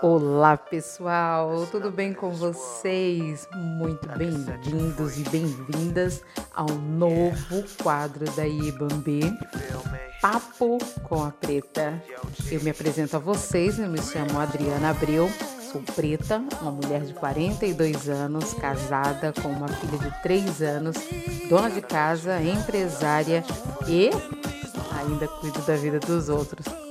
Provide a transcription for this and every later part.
Olá pessoal, tudo bem com vocês? Muito bem-vindos e bem-vindas ao novo quadro da Ibambe, Papo com a Preta. Eu me apresento a vocês, eu me chamo Adriana Abreu, sou preta, uma mulher de 42 anos, casada com uma filha de 3 anos, dona de casa, empresária e ainda cuido da vida dos outros.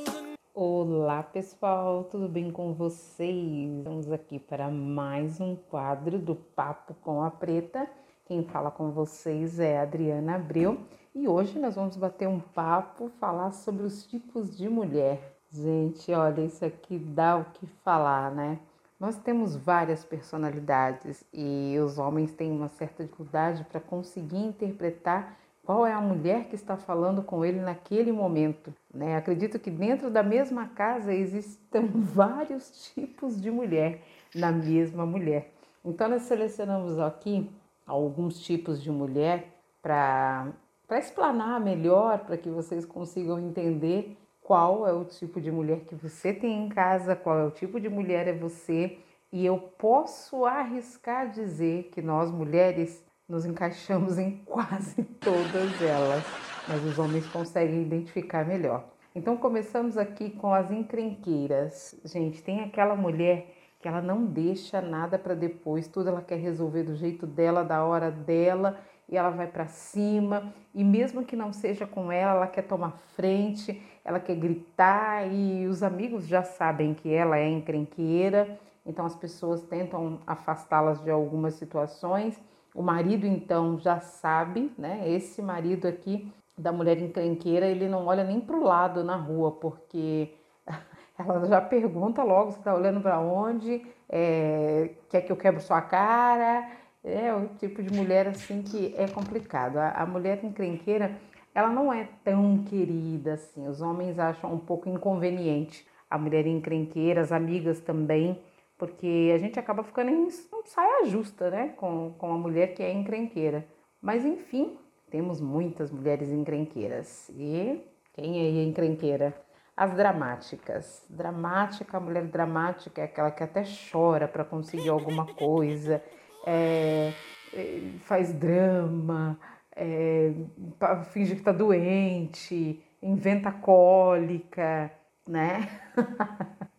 Olá pessoal, tudo bem com vocês? Estamos aqui para mais um quadro do Papo com a Preta. Quem fala com vocês é Adriana Abreu e hoje nós vamos bater um papo, falar sobre os tipos de mulher. Gente, olha, isso aqui dá o que falar, né? Nós temos várias personalidades e os homens têm uma certa dificuldade para conseguir interpretar qual é a mulher que está falando com ele naquele momento. Né? Acredito que dentro da mesma casa existam vários tipos de mulher na mesma mulher. Então, nós selecionamos aqui alguns tipos de mulher para explanar melhor, para que vocês consigam entender qual é o tipo de mulher que você tem em casa, qual é o tipo de mulher é você. E eu posso arriscar dizer que nós mulheres nos encaixamos em quase todas elas, mas os homens conseguem identificar melhor. Então começamos aqui com as encrenqueiras. Gente, tem aquela mulher que ela não deixa nada para depois, tudo ela quer resolver do jeito dela, da hora dela, e ela vai para cima, e mesmo que não seja com ela, ela quer tomar frente, ela quer gritar, e os amigos já sabem que ela é encrenqueira, então as pessoas tentam afastá-las de algumas situações o marido então já sabe, né? Esse marido aqui da mulher encrenqueira, ele não olha nem para o lado na rua, porque ela já pergunta logo se está olhando para onde, é, quer que eu quebre sua cara. É o tipo de mulher assim que é complicado. A, a mulher encrenqueira, ela não é tão querida assim. Os homens acham um pouco inconveniente. A mulher encrenqueira, as amigas também porque a gente acaba ficando em saia justa, né, com, com a mulher que é encrenqueira. Mas enfim, temos muitas mulheres encrenqueiras. E quem é encrenqueira? As dramáticas. Dramática, a mulher dramática é aquela que até chora para conseguir alguma coisa, é, é, faz drama, é, finge que está doente, inventa cólica, né?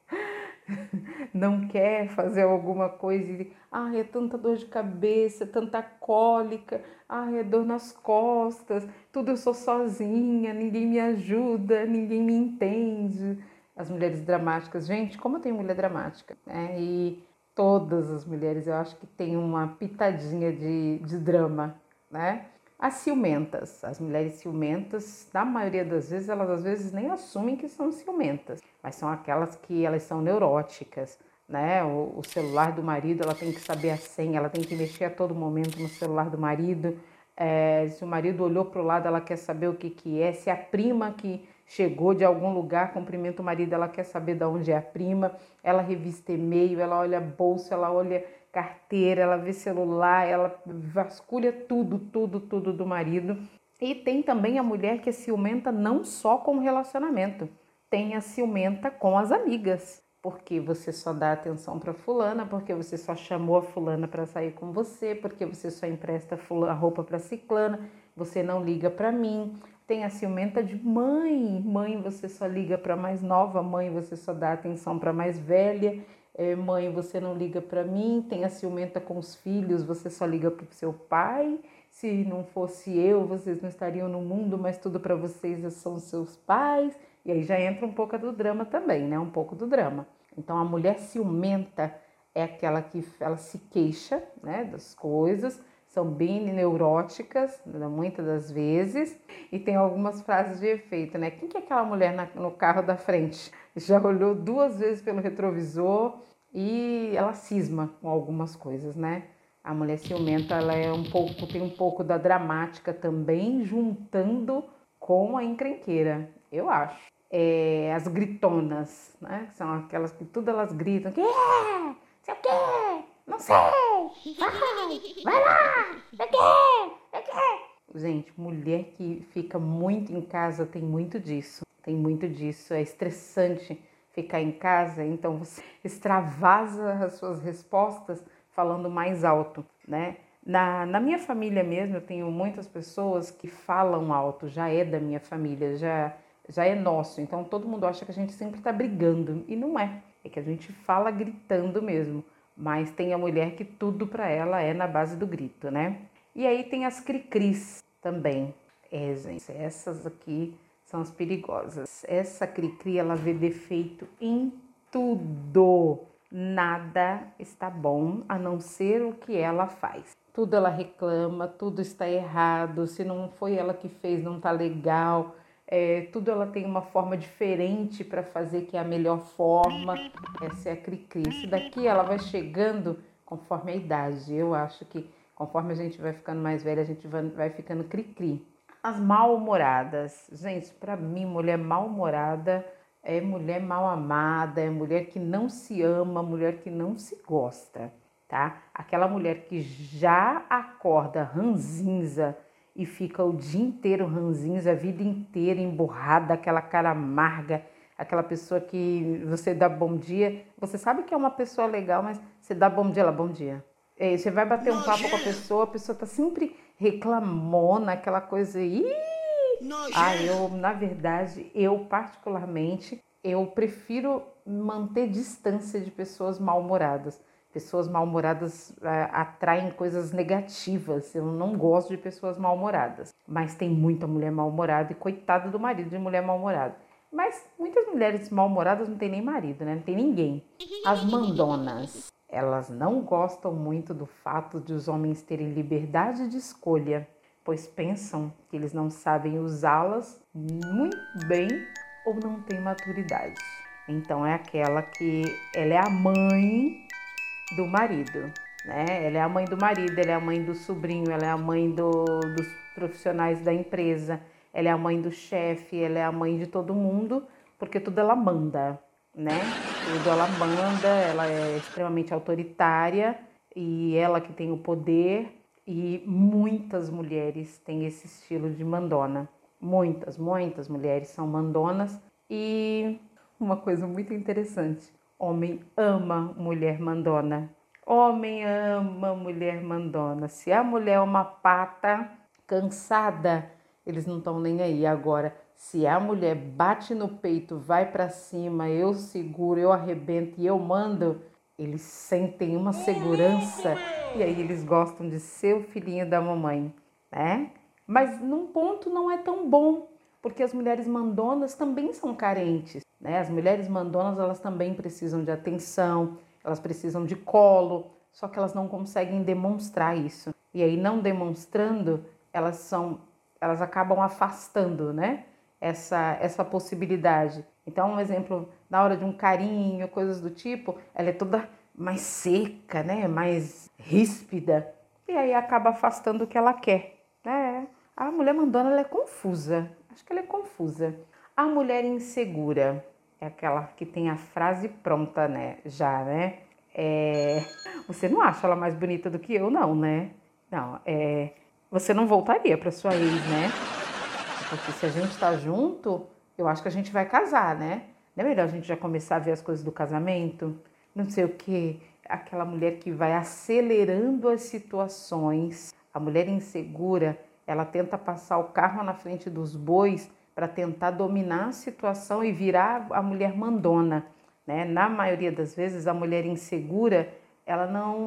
não quer fazer alguma coisa e ah, é tanta dor de cabeça, tanta cólica, ah, é dor nas costas, tudo eu sou sozinha, ninguém me ajuda, ninguém me entende. As mulheres dramáticas, gente, como tem mulher dramática, né? E todas as mulheres eu acho que tem uma pitadinha de, de drama, né? As ciumentas, as mulheres ciumentas, na maioria das vezes, elas às vezes nem assumem que são ciumentas, mas são aquelas que elas são neuróticas, né? O, o, celular do marido, ela tem que saber a senha, ela tem que mexer a todo momento no celular do marido. É, se o marido olhou para o lado, ela quer saber o que, que é. Se a prima que chegou de algum lugar cumprimenta o marido, ela quer saber de onde é a prima. Ela revista e-mail, ela olha bolsa, ela olha carteira, ela vê celular, ela vasculha tudo, tudo, tudo do marido. E tem também a mulher que é ciumenta não só com o relacionamento, tem a ciumenta com as amigas. Porque você só dá atenção para fulana, porque você só chamou a fulana para sair com você, porque você só empresta a roupa para ciclana, você não liga para mim. Tem a ciumenta de mãe, mãe você só liga para mais nova, mãe você só dá atenção para mais velha é, mãe, você não liga para mim, tem a ciumenta com os filhos, você só liga para o seu pai. Se não fosse eu, vocês não estariam no mundo, mas tudo para vocês são seus pais. E aí já entra um pouco do drama também, né? Um pouco do drama. Então a mulher ciumenta é aquela que ela se queixa, né, das coisas, são bem neuróticas, né, muitas das vezes, e tem algumas frases de efeito, né? Quem que é aquela mulher na, no carro da frente? Já olhou duas vezes pelo retrovisor e ela cisma com algumas coisas, né? A mulher ciumenta, ela é um pouco, tem um pouco da dramática também, juntando com a encrenqueira, eu acho. É, as gritonas, né? São aquelas que tudo elas gritam, que é? Sei o quê? Não sei! Vai! Vai lá! Sei o quê? Sei o quê? Gente, mulher que fica muito em casa tem muito disso. Tem muito disso. É estressante ficar em casa, então você extravasa as suas respostas falando mais alto, né? Na, na minha família mesmo, eu tenho muitas pessoas que falam alto, já é da minha família, já, já é nosso. Então todo mundo acha que a gente sempre está brigando e não é. É que a gente fala gritando mesmo. Mas tem a mulher que tudo para ela é na base do grito, né? E aí tem as cricris também. É, gente, essas aqui são as perigosas. Essa cri-cri, ela vê defeito em tudo. Nada está bom a não ser o que ela faz. Tudo ela reclama, tudo está errado. Se não foi ela que fez, não está legal. É, tudo ela tem uma forma diferente para fazer que é a melhor forma. Essa é a cri-cri. Isso daqui ela vai chegando conforme a idade. Eu acho que conforme a gente vai ficando mais velha, a gente vai, ficando cri-cri. As mal-humoradas. Gente, para mim, mulher mal-humorada é mulher mal amada, é mulher que não se ama, mulher que não se gosta, tá? Aquela mulher que já acorda ranzinza e fica o dia inteiro ranzinza, a vida inteira emburrada, aquela cara amarga, aquela pessoa que você dá bom dia, você sabe que é uma pessoa legal, mas você dá bom dia, ela bom dia. É, você vai bater um papo com a pessoa, a pessoa tá sempre reclamona, aquela coisa aí. Ah, eu, na verdade, eu particularmente, eu prefiro manter distância de pessoas mal-humoradas. Pessoas mal-humoradas é, atraem coisas negativas. Eu não gosto de pessoas mal-humoradas. Mas tem muita mulher mal-humorada e coitada do marido de mulher mal-humorada. Mas muitas mulheres mal-humoradas não tem nem marido, né? Não tem ninguém. As mandonas. Elas não gostam muito do fato de os homens terem liberdade de escolha, pois pensam que eles não sabem usá-las muito bem ou não têm maturidade. Então é aquela que ela é a mãe do marido, né? Ela é a mãe do marido, ela é a mãe do sobrinho, ela é a mãe do, dos profissionais da empresa, ela é a mãe do chefe, ela é a mãe de todo mundo, porque tudo ela manda né? Tudo ela manda, ela é extremamente autoritária e ela que tem o poder e muitas mulheres têm esse estilo de mandona. Muitas, muitas mulheres são mandonas e uma coisa muito interessante, homem ama mulher mandona. Homem ama mulher mandona. Se a mulher é uma pata cansada, eles não estão nem aí agora. Se a mulher bate no peito, vai para cima, eu seguro, eu arrebento e eu mando, eles sentem uma segurança e aí eles gostam de ser o filhinho da mamãe, né? Mas num ponto não é tão bom, porque as mulheres mandonas também são carentes, né? As mulheres mandonas, elas também precisam de atenção, elas precisam de colo, só que elas não conseguem demonstrar isso. E aí não demonstrando, elas são elas acabam afastando, né? essa, essa possibilidade. Então, um exemplo, na hora de um carinho, coisas do tipo, ela é toda mais seca, né? mais ríspida, e aí acaba afastando o que ela quer. Né? A mulher mandona ela é confusa, acho que ela é confusa. A mulher insegura é aquela que tem a frase pronta, né? Já, né? É... Você não acha ela mais bonita do que eu, não, né? Não, é... Você não voltaria para sua ex, né? Porque se a gente está junto, eu acho que a gente vai casar, né? Não é melhor a gente já começar a ver as coisas do casamento? Não sei o que. Aquela mulher que vai acelerando as situações. A mulher insegura, ela tenta passar o carro na frente dos bois para tentar dominar a situação e virar a mulher mandona. Né? Na maioria das vezes, a mulher insegura, ela não,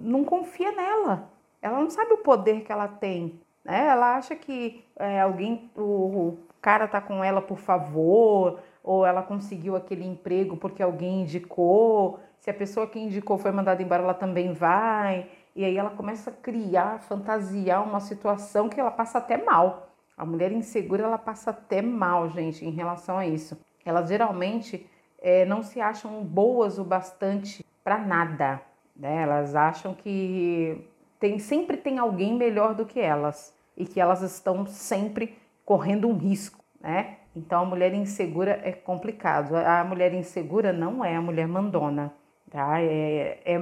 não confia nela. Ela não sabe o poder que ela tem. Né? Ela acha que é, alguém, o, o cara tá com ela por favor, ou ela conseguiu aquele emprego porque alguém indicou. Se a pessoa que indicou foi mandada embora, ela também vai. E aí ela começa a criar, fantasiar uma situação que ela passa até mal. A mulher insegura, ela passa até mal, gente, em relação a isso. Elas geralmente é, não se acham boas o bastante para nada. Né? Elas acham que tem, sempre tem alguém melhor do que elas e que elas estão sempre correndo um risco, né? Então a mulher insegura é complicado. A mulher insegura não é a mulher mandona, tá? É, é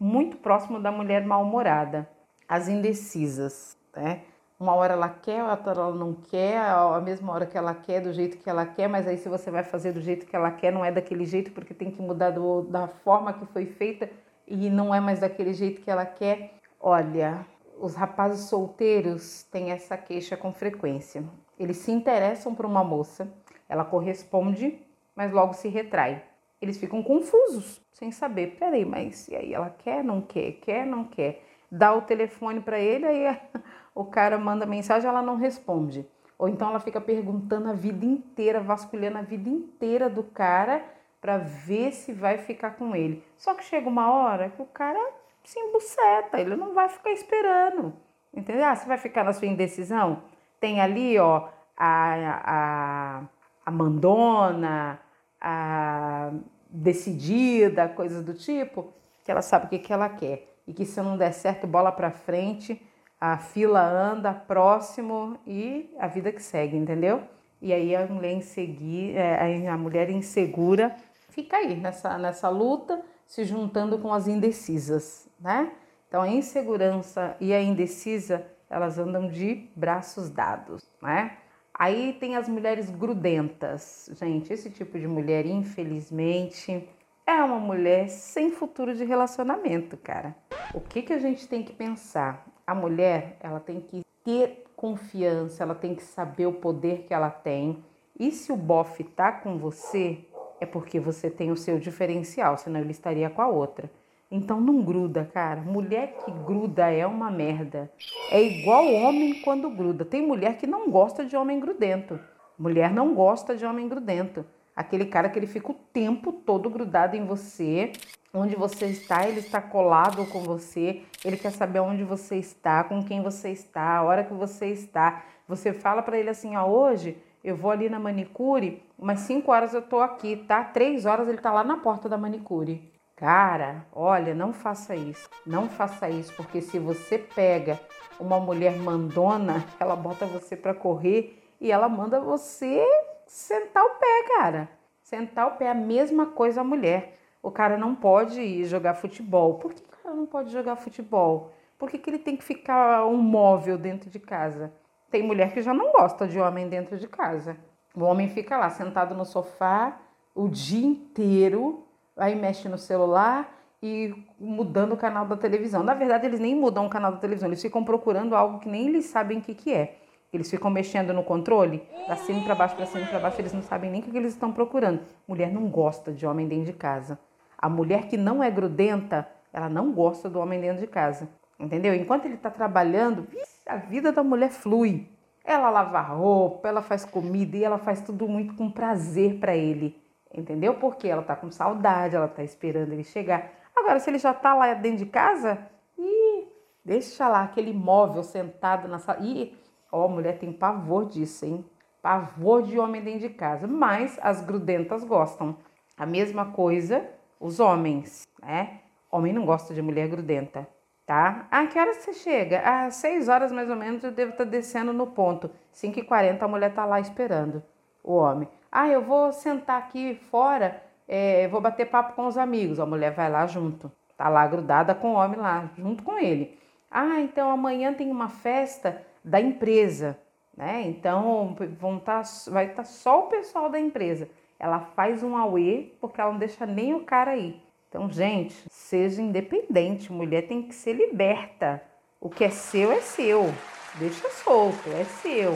muito próximo da mulher mal-humorada. As indecisas, né? Uma hora ela quer, outra ela não quer, a mesma hora que ela quer, do jeito que ela quer, mas aí se você vai fazer do jeito que ela quer, não é daquele jeito, porque tem que mudar do, da forma que foi feita e não é mais daquele jeito que ela quer. Olha, os rapazes solteiros têm essa queixa com frequência. Eles se interessam por uma moça, ela corresponde, mas logo se retrai. Eles ficam confusos, sem saber. Peraí, mas e aí? Ela quer, não quer? Quer, não quer? Dá o telefone para ele, aí o cara manda mensagem, ela não responde. Ou então ela fica perguntando a vida inteira, vasculhando a vida inteira do cara para ver se vai ficar com ele. Só que chega uma hora que o cara se embuceta, ele não vai ficar esperando. Entendeu? Ah, você vai ficar na sua indecisão? Tem ali, ó, a, a, a mandona, a decidida, coisas do tipo, que ela sabe o que, que ela quer. E que se não der certo, bola para frente, a fila anda próximo e a vida que segue, entendeu? E aí a mulher, insegui, é, a mulher insegura fica aí nessa, nessa luta, se juntando com as indecisas, né? Então a insegurança e a indecisa, elas andam de braços dados, né? Aí tem as mulheres grudentas. Gente, esse tipo de mulher, infelizmente, é uma mulher sem futuro de relacionamento, cara. O que, que a gente tem que pensar? A mulher, ela tem que ter confiança, ela tem que saber o poder que ela tem. E se o bofe tá com você, é porque você tem o seu diferencial, senão ele estaria com a outra. Então não gruda, cara. Mulher que gruda é uma merda. É igual homem quando gruda. Tem mulher que não gosta de homem grudento. Mulher não gosta de homem grudento. Aquele cara que ele fica o tempo todo grudado em você, onde você está, ele está colado com você, ele quer saber onde você está, com quem você está, a hora que você está. Você fala para ele assim: ó, hoje eu vou ali na manicure, umas 5 horas eu tô aqui, tá? 3 horas ele tá lá na porta da manicure. Cara, olha, não faça isso. Não faça isso, porque se você pega uma mulher mandona, ela bota você para correr e ela manda você sentar o pé, cara. Sentar o pé, a mesma coisa a mulher. O cara não pode ir jogar futebol. Por que o cara não pode jogar futebol? Por que, que ele tem que ficar um móvel dentro de casa? Tem mulher que já não gosta de homem dentro de casa. O homem fica lá sentado no sofá o dia inteiro aí mexe no celular e mudando o canal da televisão. Na verdade, eles nem mudam o canal da televisão, eles ficam procurando algo que nem eles sabem o que, que é. Eles ficam mexendo no controle, para cima e para baixo, para cima e para baixo, eles não sabem nem o que, eles estão procurando. Mulher não gosta de homem dentro de casa. A mulher que não é grudenta, ela não gosta do homem dentro de casa. Entendeu? Enquanto ele está trabalhando, a vida da mulher flui. Ela lava roupa, ela faz comida e ela faz tudo muito com prazer para ele. Entendeu? Porque ela tá com saudade, ela tá esperando ele chegar. Agora, se ele já tá lá dentro de casa, e deixa lá aquele móvel sentado na sala. E, ó, a mulher tem pavor disso, hein? Pavor de homem dentro de casa. Mas as grudentas gostam. A mesma coisa os homens, né? Homem não gosta de mulher grudenta, tá? Ah, que horas você chega? Às 6 horas mais ou menos eu devo estar tá descendo no ponto. 5h40 a mulher tá lá esperando o homem. Ah, eu vou sentar aqui fora, é, vou bater papo com os amigos. A mulher vai lá junto, tá lá grudada com o homem lá, junto com ele. Ah, então amanhã tem uma festa da empresa, né? Então vão tá, vai estar tá só o pessoal da empresa. Ela faz um auê porque ela não deixa nem o cara aí. Então, gente, seja independente, mulher tem que ser liberta. O que é seu é seu. Deixa solto, é seu.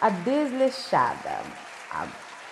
A desleixada.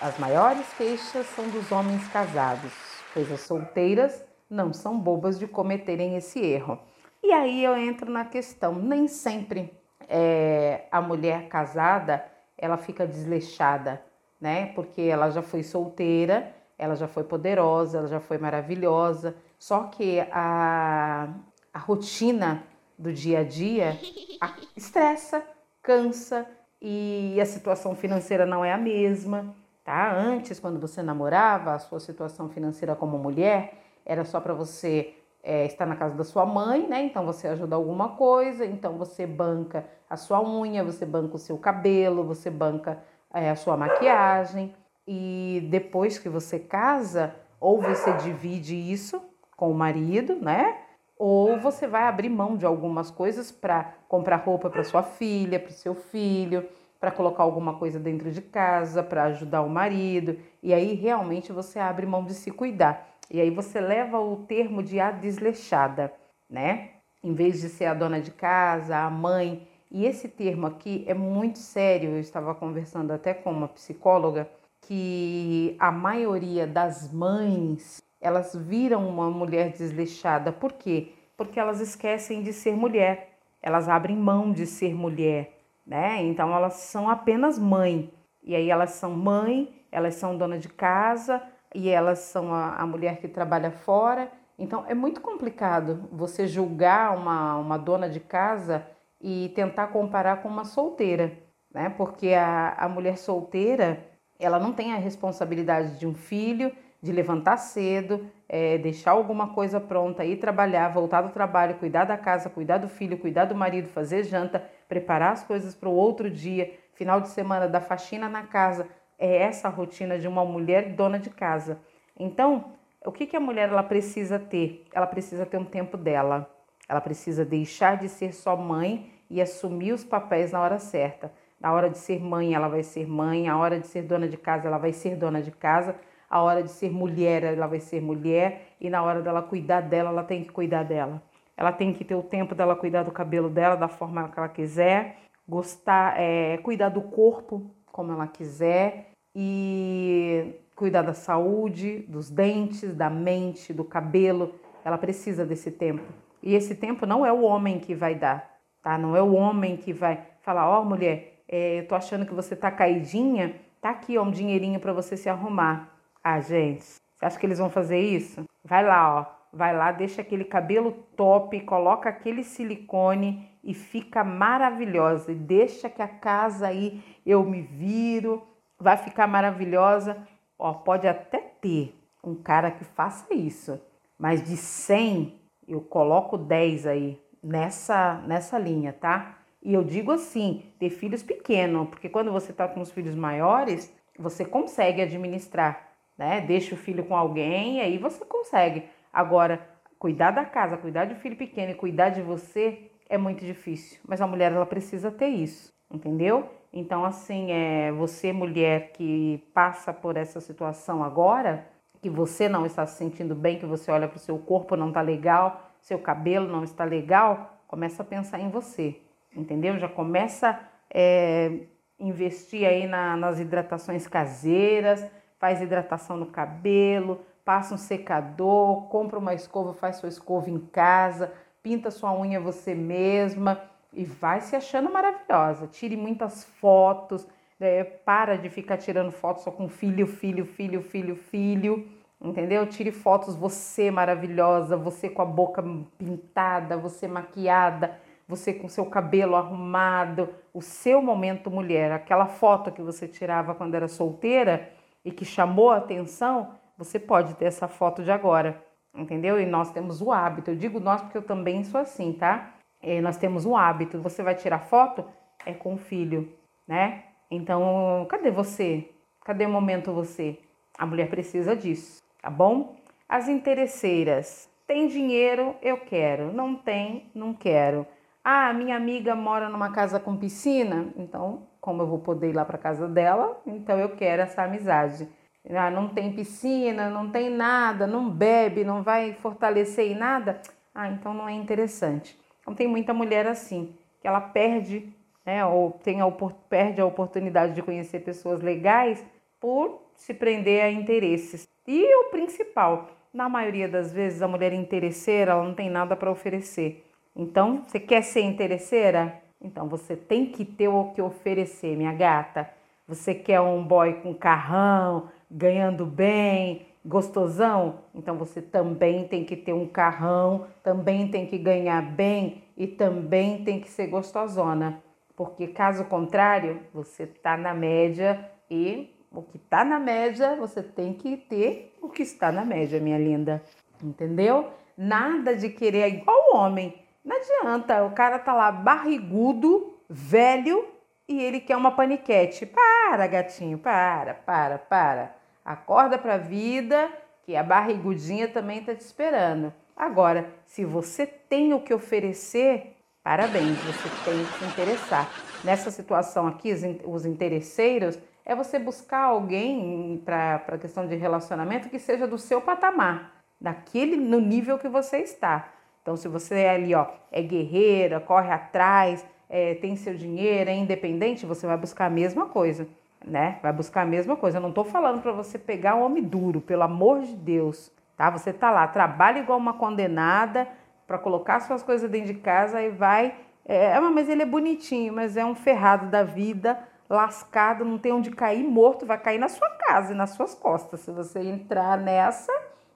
As maiores queixas são dos homens casados, pois as solteiras não são bobas de cometerem esse erro. E aí eu entro na questão, nem sempre é, a mulher casada ela fica desleixada, né? Porque ela já foi solteira, ela já foi poderosa, ela já foi maravilhosa. Só que a, a rotina do dia a dia a, estressa, cansa e a situação financeira não é a mesma tá? Antes, quando você namorava, a sua situação financeira como mulher era só para você é, estar na casa da sua mãe, né? Então você ajuda alguma coisa, então você banca a sua unha, você banca o seu cabelo, você banca é, a sua maquiagem. E depois que você casa, ou você divide isso com o marido, né? ou você vai abrir mão de algumas coisas para comprar roupa para sua filha, para o seu filho, para colocar alguma coisa dentro de casa, para ajudar o marido, e aí realmente você abre mão de se cuidar. E aí você leva o termo de a desleixada, né? Em vez de ser a dona de casa, a mãe. E esse termo aqui é muito sério. Eu estava conversando até com uma psicóloga que a maioria das mães elas viram uma mulher desleixada. Por quê? Porque elas esquecem de ser mulher. Elas abrem mão de ser mulher, né? Então elas são apenas mãe. E aí elas são mãe, elas são dona de casa e elas são a, a mulher que trabalha fora. Então é muito complicado você julgar uma, uma dona de casa e tentar comparar com uma solteira, né? Porque a, a mulher solteira ela não tem a responsabilidade de um filho, de levantar cedo, é, deixar alguma coisa pronta, ir trabalhar, voltar do trabalho, cuidar da casa, cuidar do filho, cuidar do marido, fazer janta, preparar as coisas para o outro dia, final de semana, dar faxina na casa. É essa a rotina de uma mulher dona de casa. Então, o que, que a mulher ela precisa ter? Ela precisa ter um tempo dela. Ela precisa deixar de ser só mãe e assumir os papéis na hora certa. Na hora de ser mãe, ela vai ser mãe. A hora de ser dona de casa, ela vai ser dona de casa a hora de ser mulher, ela vai ser mulher, e na hora dela cuidar dela, ela tem que cuidar dela. Ela tem que ter o tempo dela cuidar do cabelo dela da forma que ela quiser, gostar, é, cuidar do corpo como ela quiser e cuidar da saúde, dos dentes, da mente, do cabelo. Ela precisa desse tempo. E esse tempo não é o homem que vai dar, tá? Não é o homem que vai falar: Ó, oh, mulher, é, eu tô achando que você tá caidinha, tá aqui ó, um dinheirinho para você se arrumar. Ah, gente, você acha que eles vão fazer isso? Vai lá, ó. Vai lá, deixa aquele cabelo top, coloca aquele silicone e fica maravilhosa. E deixa que a casa aí eu me viro, vai ficar maravilhosa. Ó, pode até ter um cara que faça isso, mas de 100 eu coloco 10 aí nessa nessa linha, tá? E eu digo assim, ter filhos pequenos, porque quando você tá com os filhos maiores, você consegue administrar né? Deixa o filho com alguém aí você consegue. Agora, cuidar da casa, cuidar de filho pequeno e cuidar de você é muito difícil. Mas a mulher ela precisa ter isso, entendeu? Então, assim, é você mulher que passa por essa situação agora, que você não está se sentindo bem, que você olha para o seu corpo não está legal, seu cabelo não está legal, começa a pensar em você, entendeu? Já começa a é, investir aí na, nas hidratações caseiras, faz hidratação no cabelo, passa um secador, compra uma escova, faz sua escova em casa, pinta sua unha você mesma e vai se achando maravilhosa. Tire muitas fotos, né? para de ficar tirando fotos só com filho, filho, filho, filho, filho, entendeu? Tire fotos você maravilhosa, você com a boca pintada, você maquiada, você com seu cabelo arrumado, o seu momento mulher, aquela foto que você tirava quando era solteira e que chamou a atenção, você pode ter essa foto de agora, entendeu? E nós temos o hábito, eu digo nós porque eu também sou assim, tá? E nós temos o hábito, você vai tirar foto, é com o filho, né? Então, cadê você? Cadê o momento você? A mulher precisa disso, tá bom? As interesseiras, tem dinheiro, eu quero, não tem, não quero. Ah, minha amiga mora numa casa com piscina, então como eu vou poder ir lá para casa dela, então eu quero essa amizade. Ah, não tem piscina, não tem nada, não bebe, não vai fortalecer em nada. Ah, então não é interessante. Então tem muita mulher assim, que ela perde, né, ou tem a, perde a oportunidade de conhecer pessoas legais por se prender a interesses. E o principal, na maioria das vezes a mulher interesseira, ela não tem nada para oferecer. Então, você quer ser interesseira? Então você tem que ter o que oferecer, minha gata. Você quer um boy com carrão, ganhando bem, gostosão? Então você também tem que ter um carrão, também tem que ganhar bem e também tem que ser gostosona. Porque caso contrário, você tá na média e o que tá na média, você tem que ter o que está na média, minha linda. Entendeu? Nada de querer igual homem não adianta, o cara tá lá barrigudo, velho e ele quer uma paniquete. Para, gatinho, para, para, para. Acorda pra vida que a barrigudinha também tá te esperando. Agora, se você tem o que oferecer, parabéns, você tem que se interessar. Nessa situação aqui, os interesseiros, é você buscar alguém para a questão de relacionamento que seja do seu patamar, daquele no nível que você está. Então, se você é ali, ó, é guerreira, corre atrás, é, tem seu dinheiro, é independente, você vai buscar a mesma coisa, né? Vai buscar a mesma coisa. Eu não estou falando para você pegar um homem duro, pelo amor de Deus, tá? Você tá lá, trabalha igual uma condenada para colocar suas coisas dentro de casa e vai. É, é mas ele é bonitinho, mas é um ferrado da vida, lascado, não tem onde cair, morto, vai cair na sua casa e nas suas costas. Se você entrar nessa,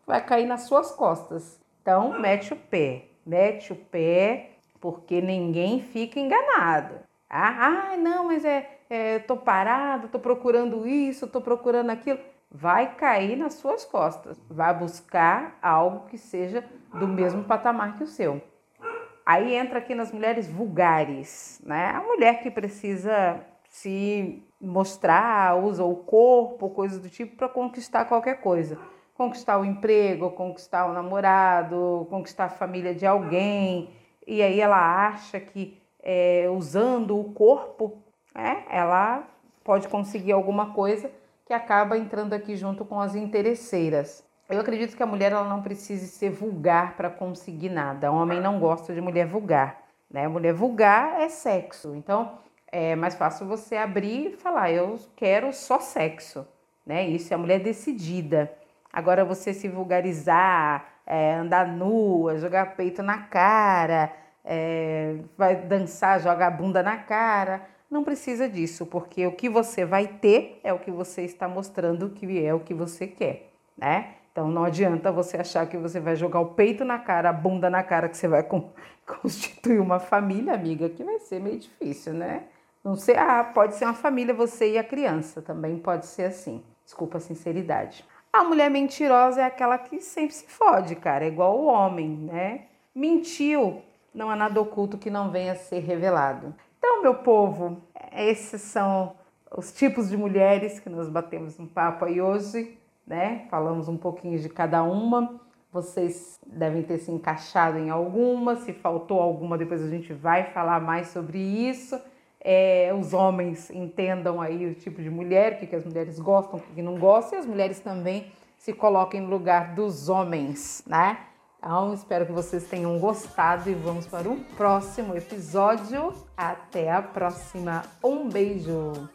vai cair nas suas costas. Então, mete o pé, mete o pé, porque ninguém fica enganado. Ah, ah não, mas é, é tô parado, tô procurando isso, tô procurando aquilo. Vai cair nas suas costas. Vai buscar algo que seja do mesmo patamar que o seu. Aí entra aqui nas mulheres vulgares, né? A mulher que precisa se mostrar, usa o corpo, coisas do tipo, para conquistar qualquer coisa conquistar o emprego, conquistar o namorado, conquistar a família de alguém. E aí ela acha que é, usando o corpo, é, ela pode conseguir alguma coisa que acaba entrando aqui junto com as interesseiras. Eu acredito que a mulher ela não precise ser vulgar para conseguir nada. O homem não gosta de mulher vulgar. Né? Mulher vulgar é sexo. Então é mais fácil você abrir e falar: eu quero só sexo. Né? Isso é a mulher decidida. Agora você se vulgarizar, é, andar nua, jogar peito na cara, é, vai dançar, joga a bunda na cara. Não precisa disso, porque o que você vai ter é o que você está mostrando que é o que você quer, né? Então não adianta você achar que você vai jogar o peito na cara, a bunda na cara, que você vai constituir uma família, amiga, que vai ser meio difícil, né? Não sei, ah, pode ser uma família, você e a criança, também pode ser assim. Desculpa a sinceridade. A mulher mentirosa é aquela que sempre se fode, cara, é igual o homem, né? Mentiu, não há nada oculto que não venha a ser revelado. Então, meu povo, esses são os tipos de mulheres que nós batemos um papo aí hoje, né? Falamos um pouquinho de cada uma. Vocês devem ter se encaixado em alguma, se faltou alguma, depois a gente vai falar mais sobre isso é, os homens entendam aí o tipo de mulher, o que, as mulheres gostam, o que, que não gostam, e as mulheres também se coloquem no lugar dos homens, né? Então, espero que vocês tenham gostado e vamos para um próximo episódio. Até a próxima. Um beijo!